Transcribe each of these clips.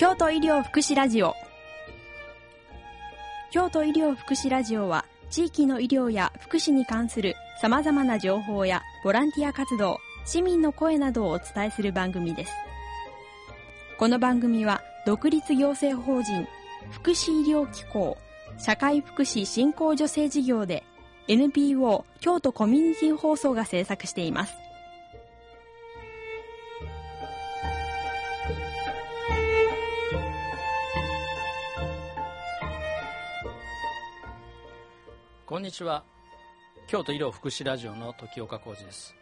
京都医療福祉ラジオ。京都医療福祉ラジオは地域の医療や福祉に関する様々な情報やボランティア活動市民の声などをお伝えする番組です。この番組は独立行政法人福祉医療機構社会福祉振興助成事業で NPO 京都コミュニティ放送が制作しています。こんにちは。京都医療福祉ラジオの時岡浩二です、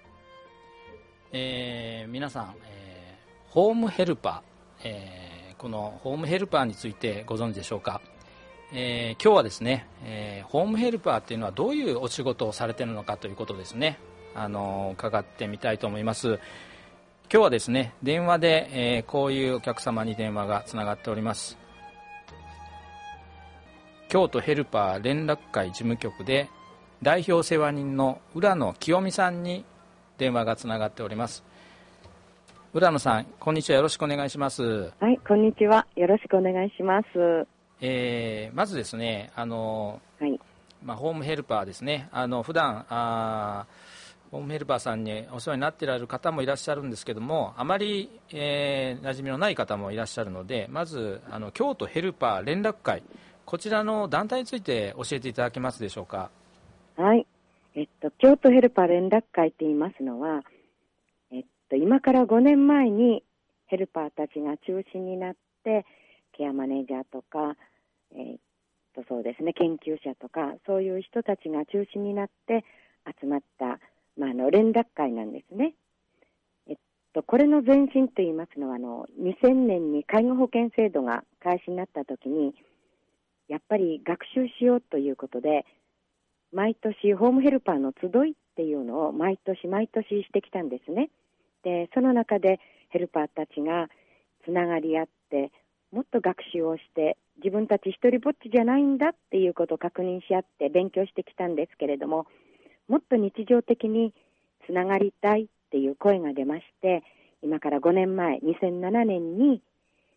えー、皆さん、えー、ホームヘルパー、えー、このホームヘルパーについてご存知でしょうか、え、今日はですね、え、ホームヘルパーっていうのはどういうお仕事をされているのかということですね。あの伺ってみたいと思います。今日はですね電話で、え、こういうお客様に電話がつながっております。京都ヘルパー連絡会事務局で代表世話人の浦野清美さんに電話がつながっております。浦野さんこんにちは。よろしくお願いします。はいこんにちは。よろしくお願いします。えー、まずですねあの、はい。まあ、ホームヘルパーですね。あの普段あホームヘルパーさんにお世話になっていられる方もいらっしゃるんですけどもあまり、えー、馴染みのない方もいらっしゃるのでまずあの京都ヘルパー連絡会こちらの団体について教えていただけますでしょうか？はい。えっと、京都ヘルパー連絡会と言いますのは、えっと、今から5年前にヘルパーたちが中心になって、ケアマネージャーとか、えっと、そうですね、研究者とか、そういう人たちが中心になって集まった、まあ、あの、連絡会なんですね。えっと、これの前身と言いますのは、あの、2000年に介護保険制度が開始になった時に、やっぱり学習しようということで、毎年ホームヘルパーの集いっていうのを毎年毎年してきたんですね。で、その中でヘルパーたちがつながり合って、もっと学習をして、自分たち一人ぼっちじゃないんだっていうことを確認し合って勉強してきたんですけれども、もっと日常的につながりたいっていう声が出まして、今から5年前、2007年に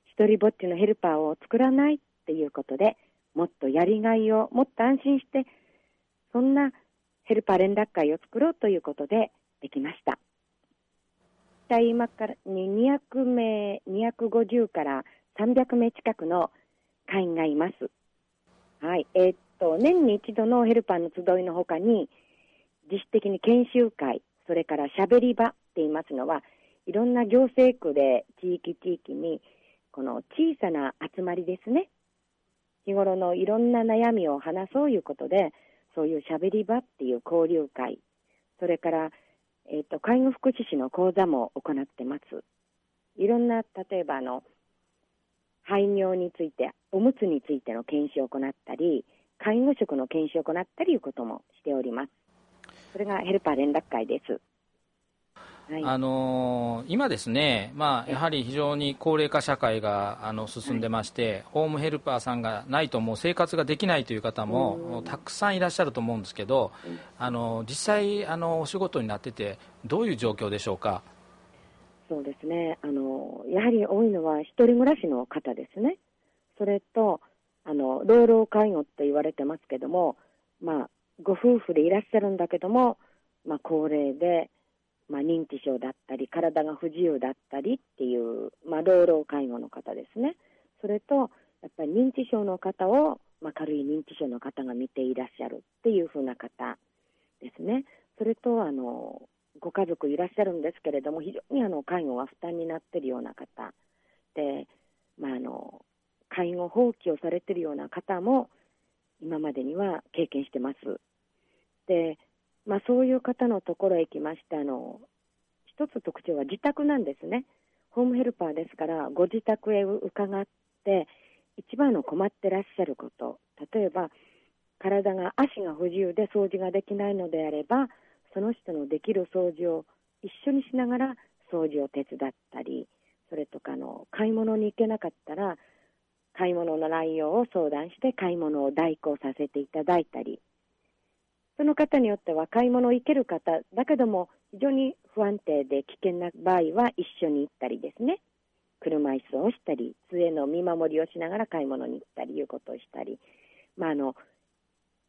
一人ぼっちのヘルパーを作らないっていうことで、もっとやりがいを、もっと安心して、そんなヘルパー連絡会を作ろうということでできました。今から200名、250から300名近くの会員がいます。はい。えー、っと、年に一度のヘルパーの集いのほかに、自主的に研修会、それからしゃべり場って言いますのは、いろんな行政区で地域地域に、この小さな集まりですね。日頃のいろんな悩みを話そういうことで、そういうしゃべり場っていう交流会、それから、えっ、ー、と、介護福祉士の講座も行ってます。いろんな、例えばあの、排尿について、おむつについての研修を行ったり、介護職の研修を行ったりいうこともしております。それがヘルパー連絡会です。はい、あのー、今ですね、まあ、やはり非常に高齢化社会があの進んでまして、はい、ホームヘルパーさんがないともう生活ができないという方もたくさんいらっしゃると思うんですけど、あの実際あのお仕事になっててどういう状況でしょうか？そうですね。あのやはり多いのは一人暮らしの方ですね。それとあの老老介護って言われてますけども、まあご夫婦でいらっしゃるんだけども、まあ高齢で。まあ、認知症だったり、体が不自由だったりっていう、まあ、老老介護の方ですね。それと、やっぱり認知症の方を、まあ、軽い認知症の方が見ていらっしゃるっていうふうな方ですね。それと、あの、ご家族いらっしゃるんですけれども、非常にあの介護が負担になっているような方で、まあ、あの介護放棄をされているような方も今までには経験してます。で、まあ、そういう方のところへ行きましてあの一つ特徴は自宅なんですね。ホームヘルパーですからご自宅へ伺って一番の困ってらっしゃること。例えば体が足が不自由で掃除ができないのであればその人のできる掃除を一緒にしながら掃除を手伝ったりそれとかの買い物に行けなかったら買い物の内容を相談して買い物を代行させていただいたりその方によっては買い物を行ける方、だけども非常に不安定で危険な場合は一緒に行ったりですね。車椅子をしたり、杖の見守りをしながら買い物に行ったりいうことをしたり、まあ、あの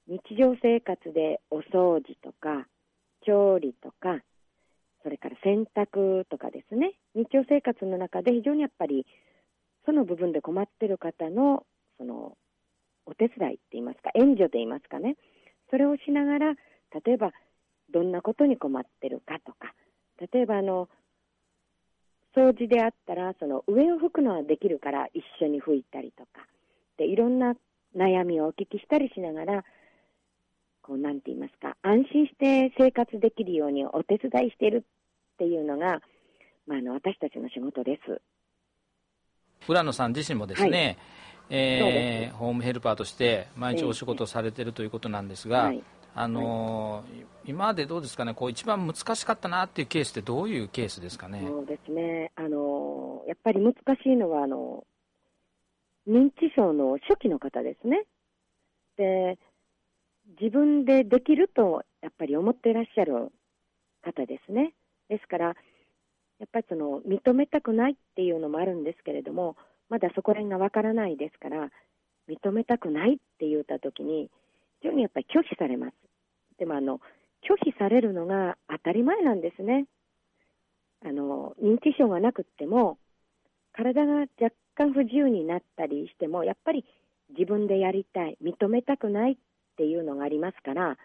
日常生活でお掃除とか、調理とか、それから洗濯とかですね、日常生活の中で非常にやっぱり、その部分で困っている方の、その、お手伝いって言いますか、援助と言いますかね、それをしながら、例えば、どんなことに困ってるかとか、例えば、あの、掃除であったら、その上を拭くのはできるから一緒に拭いたりとか、で、いろんな悩みをお聞きしたりしながら、こう、なんて言いますか、安心して生活できるようにお手伝いしているっていうのが、まあ、あの、私たちの仕事です。浦野さん自身もですね、はい、えー、ホームヘルパーとして毎日お仕事されているということなんですが、はい、あのーはい、今までどうですかね、こう一番難しかったなっていうケースってどういうケースですかね？そうですね、あのー、やっぱり難しいのはあの認知症の初期の方ですね。で、自分でできるとやっぱり思っていらっしゃる方ですね。ですから、やっぱりその認めたくないっていうのもあるんですけれども、まだそこら辺がわからないですから、認めたくないって言ったときに、非常にやっぱり拒否されます。でもあの、拒否されるのが当たり前なんですね。あの、認知症がなくっても、体が若干不自由になったりしても、やっぱり自分でやりたい、認めたくないっていうのがありますから、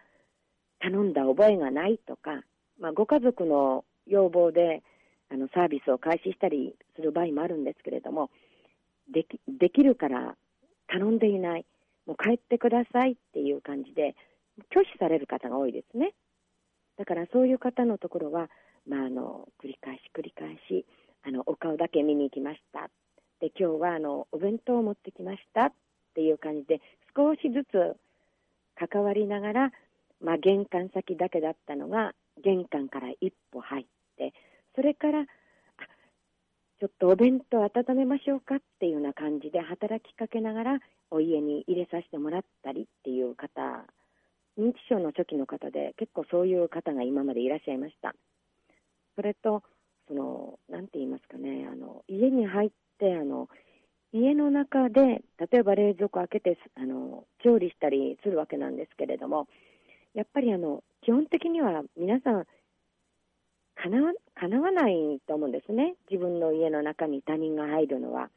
頼んだ覚えがないとか、まあ、ご家族の要望であのサービスを開始したりする場合もあるんですけれども、できできるから頼んでいない、もう帰ってくださいっていう感じで、拒否される方が多いですね。だからそういう方のところは、まあ、あの繰り返し繰り返しあの、お顔だけ見に行きました。で、今日はあのお弁当を持ってきましたっていう感じで、少しずつ関わりながら、まあ、玄関先だけだったのが、玄関から一歩入って、それから、ちょっとお弁当温めましょうかっていうような感じで働きかけながらお家に入れさせてもらったりっていう方、認知症の初期の方で結構そういう方が今までいらっしゃいました。それと、その、なんて言いますかね、あの、家に入って、あの、家の中で、例えば冷蔵庫開けて、あの、調理したりするわけなんですけれども、やっぱりあの、基本的には皆さん、かなわないと思うんですね。自分の家の中に他人が入るのは。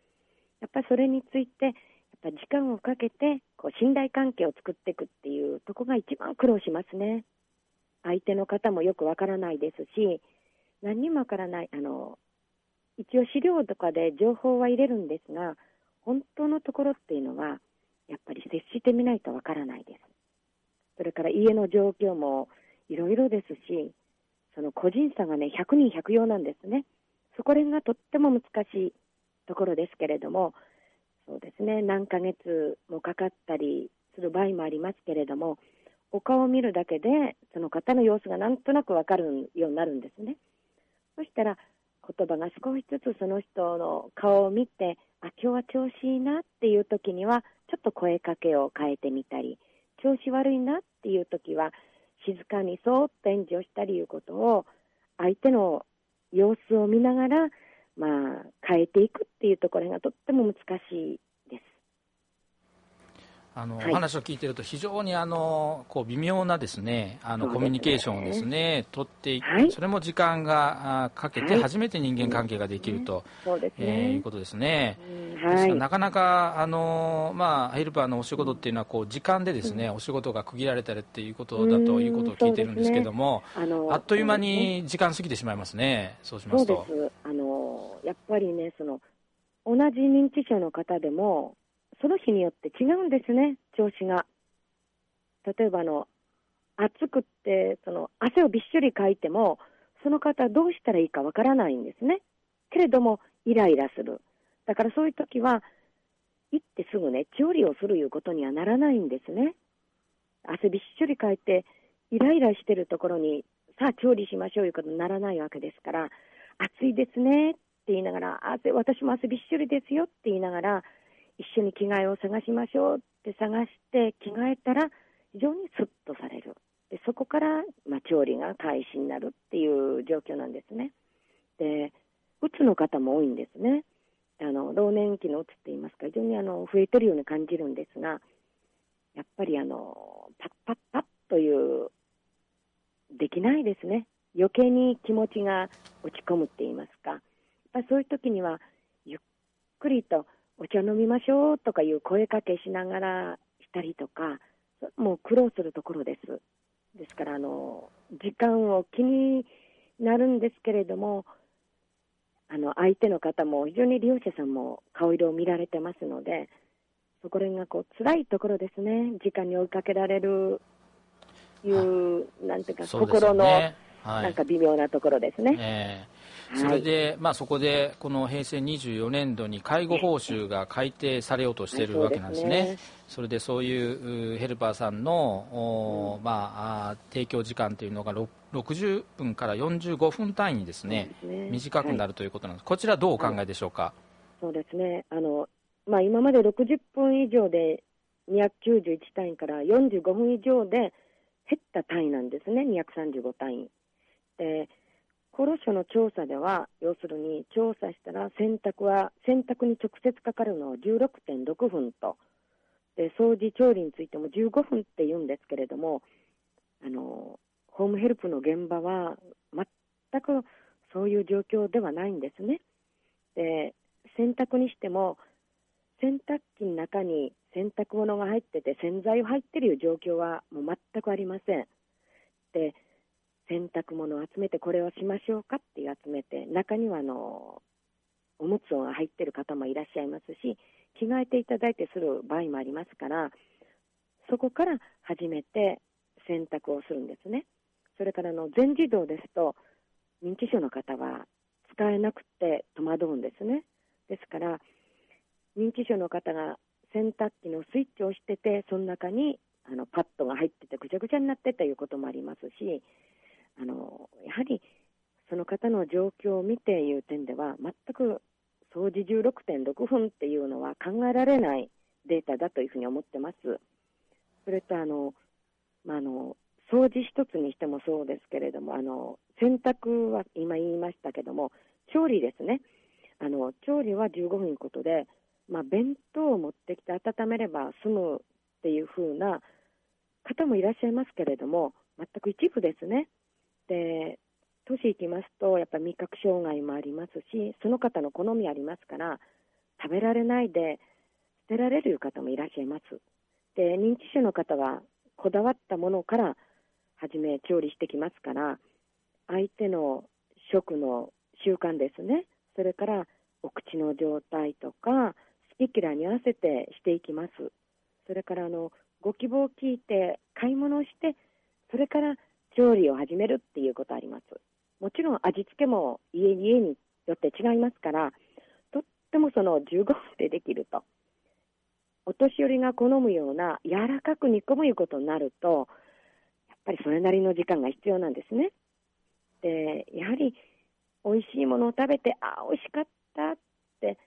やっぱそれについて、やっぱ時間をかけて、こう、信頼関係を作っていくっていうとこが一番苦労しますね。相手の方もよくわからないですし、何にもわからない、あの、一応資料とかで情報は入れるんですが、本当のところっていうのは、やっぱり接してみないとわからないです。それから家の状況もいろいろですし、その個人差がね、100人100用なんですね。そこら辺がとっても難しいところですけれども、そうですね、何ヶ月もかかったりする場合もありますけれども、お顔を見るだけで、その方の様子がなんとなくわかるようになるんですね。そしたら、言葉が少しずつその人の顔を見て、あ、今日は調子いいなっていう時には、ちょっと声かけを変えてみたり、調子悪いなっていう時は、静かにそーっと演じをしたりいうことを、相手の様子を見ながら、まあ、変えていくっていうところがとっても難しい。あの、はい、お話を聞いていると非常にあのこう微妙なですねあの、ね、コミュニケーションをですね取っていく、はい、それも時間がかけて初めて人間関係ができると、はいえー、いうことですね。ですなかなかあのまあヘルパーのお仕事っていうのはこう時間でですね、うん、お仕事が区切られたりっていうことだということを聞いてるんですけども、ね、あっという間に時間過ぎてしまいますね。そうしますと。あのやっぱりねその同じ認知症の方でもその日によって違うんですね、調子が。例えばあの、暑くって、その汗をびっしょりかいても、その方どうしたらいいかわからないんですね。けれども、イライラする。だからそういう時は、行ってすぐね、調理をするいうことにはならないんですね。汗びっしょりかいて、イライラしてるところに、さあ調理しましょういうことにならないわけですから、暑いですねって言いながら、汗、私も汗びっしょりですよって言いながら、一緒に着替えを探しましょうって探して着替えたら非常にスッとされる。でそこから、まあ、調理が開始になるっていう状況なんですね。でうつの方も多いんですね。あの老年期のうつっていいますか、非常にあの増えてるように感じるんですが、やっぱりあのパッパッパッという、できないですね、余計に気持ちが落ち込むって言いますか、やっぱそういう時には、ゆっくりとお茶飲みましょうとかいう声かけしながらしたりとか、もう苦労するところです。ですからあの、時間を気になるんですけれども、あの相手の方も非常に利用者さんも顔色を見られてますので、そこら辺がこう辛いところですね、時間に追いかけられるいう、なんていうか、そうですよ心のねはないんか微妙なところですね。ええ。はい。それで、まあ、そこでこの平成24年度に介護報酬が改定されようとしているわけなんですね。はいそれでそういううヘルパーさんの、おまあ、提供時間というのがろ60分から45分単位にですね。ね。短くなるということなんです、こちらどうお考えでしょうか、そうですね。あの、まあ、今まで60分以上で291単位から45分以上で減った単位なんですね、235単位。で、厚労省の調査では、要するに調査したら選択は、選択に直接かかるのは16.6分と、で、掃除調理についても15分って言うんですけれども、あの、ホームヘルプの現場は全くそういう状況ではないんですね。で、洗濯にしても洗濯機の中に洗濯物が入ってて洗剤が入ってるいう状況はもう全くありませんで洗濯物を集めてこれをしましょうかっていう集めて中にはあのおむつが入ってる方もいらっしゃいますし着替えていただいてする場合もありますからそこから始めて洗濯をするんですねそれからの全自動ですと認知症の方は使えなくて戸惑うんですね。ですから、認知症の方が洗濯機のスイッチを押してて、その中にあのパッドが入っててぐちゃぐちゃになってということもありますし、あのやはりその方の状況を見ていう点では、全く掃除16.6分っていうのは考えられないデータだというふうに思ってます。それとあの、まあ、の掃除一つにしてもそうですけれども、あの洗濯は今言いましたけども、調理ですね、あの調理は15分ことで、まあ、弁当を持ってきて温めれば済むっていう風な方もいらっしゃいますけれども、全く一部ですね。で都市行きますと、やっぱり味覚障害もありますし、その方の好みありますから、食べられないで捨てられる方もいらっしゃいます。で認知症の方はこだわったものから初め調理してきますから、相手の食の習慣ですね、それからお口の状態とか、好き嫌いに合わせてしていきます。それからあのご希望を聞いて買い物をして、それから調理を始めるっていうことあります。もちろん味付けも家に家によって違いますから、とってもその15分でできると。お年寄りが好むような柔らかく煮込むいうことになると、やっぱりそれなりの時間が必要なんですね。で、やはり美味しいものを食べて、あ、美味しかったって、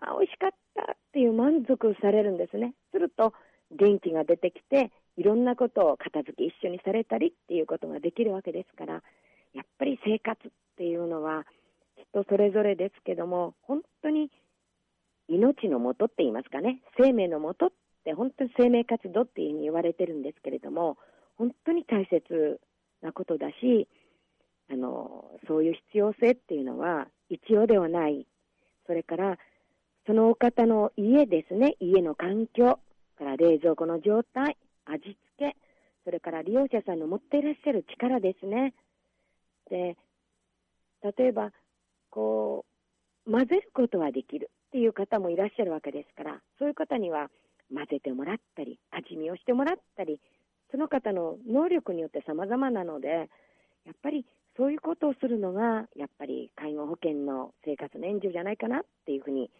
あ、美味しかったっていう満足されるんですね。すると元気が出てきて、いろんなことを片付け一緒にされたりっていうことができるわけですから、やっぱり生活っていうのは人それぞれですけども、本当に命のもとって言いますかね、生命のもとって本当に生命活動っていうふうに言われてるんですけれども、本当に大切なことだし、あのそういう必要性っていうのは一様ではない、それからそのお方の家ですね、家の環境、から冷蔵庫の状態、味付け、それから利用者さんの持っていらっしゃる力ですね。で、例えば、こう、混ぜることはできるっていう方もいらっしゃるわけですから、そういう方には混ぜてもらったり、味見をしてもらったり、その方の能力によって様々なので、やっぱりそういうことをするのが、やっぱり介護保険の生活の援助じゃないかなっていうふうに、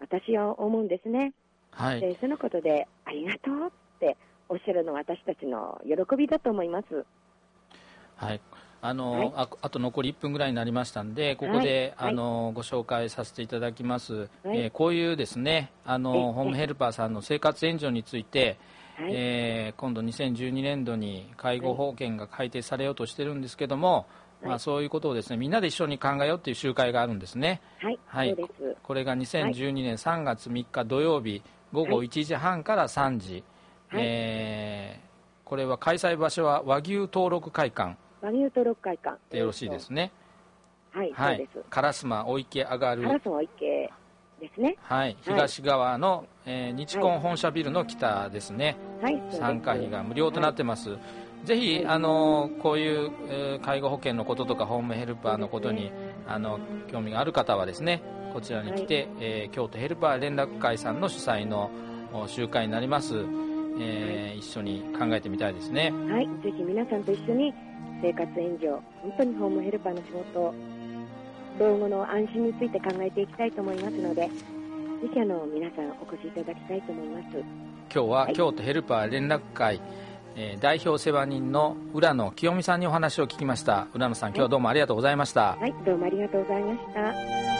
私は思うんですね。はい、でそのことで、ありがとうっておっしゃるのは私たちの喜びだと思います。はい。あの、はい。ああと残り1分ぐらいになりましたんで、ここで、はい。あのご紹介させていただきます、はい。えーこういうですねあえのホームヘルパーさんの生活援助について、はい、えー今度2012年度に介護保険が改定されようとしてるんですけども、まあ、そういうことをですねみんなで一緒に考えようっていう集会があるんですね。はい、はい。これが2012年3月3日土曜日午後1時半から3時、はい。えーこれは開催場所は和牛登録会館。和牛登録会館。でよろしいですね。はい、はい。そうです。。烏丸お池上がる。カラスの池ですね。はい、東側の、えー日コン本社ビルの北ですね、はい、参加費が無料となってます、ぜひ、あのこういう、えー介護保険のこととかホームヘルパーのことに、あの興味がある方はですねこちらに来て、えー京都ヘルパー連絡会さんの主催のお集会になります、えー一緒に考えてみたいですね。はい、ぜひ皆さんと一緒に生活援助、本当にホームヘルパーの仕事、老後の安心について考えていきたいと思いますので、ぜひあの皆さんお越しいただきたいと思います。今日ははい京都ヘルパー連絡会、えー代表世話人の浦野清美さんにお話を聞きました浦野さん今日はどうもありがとうございました、はい、どうもありがとうございました。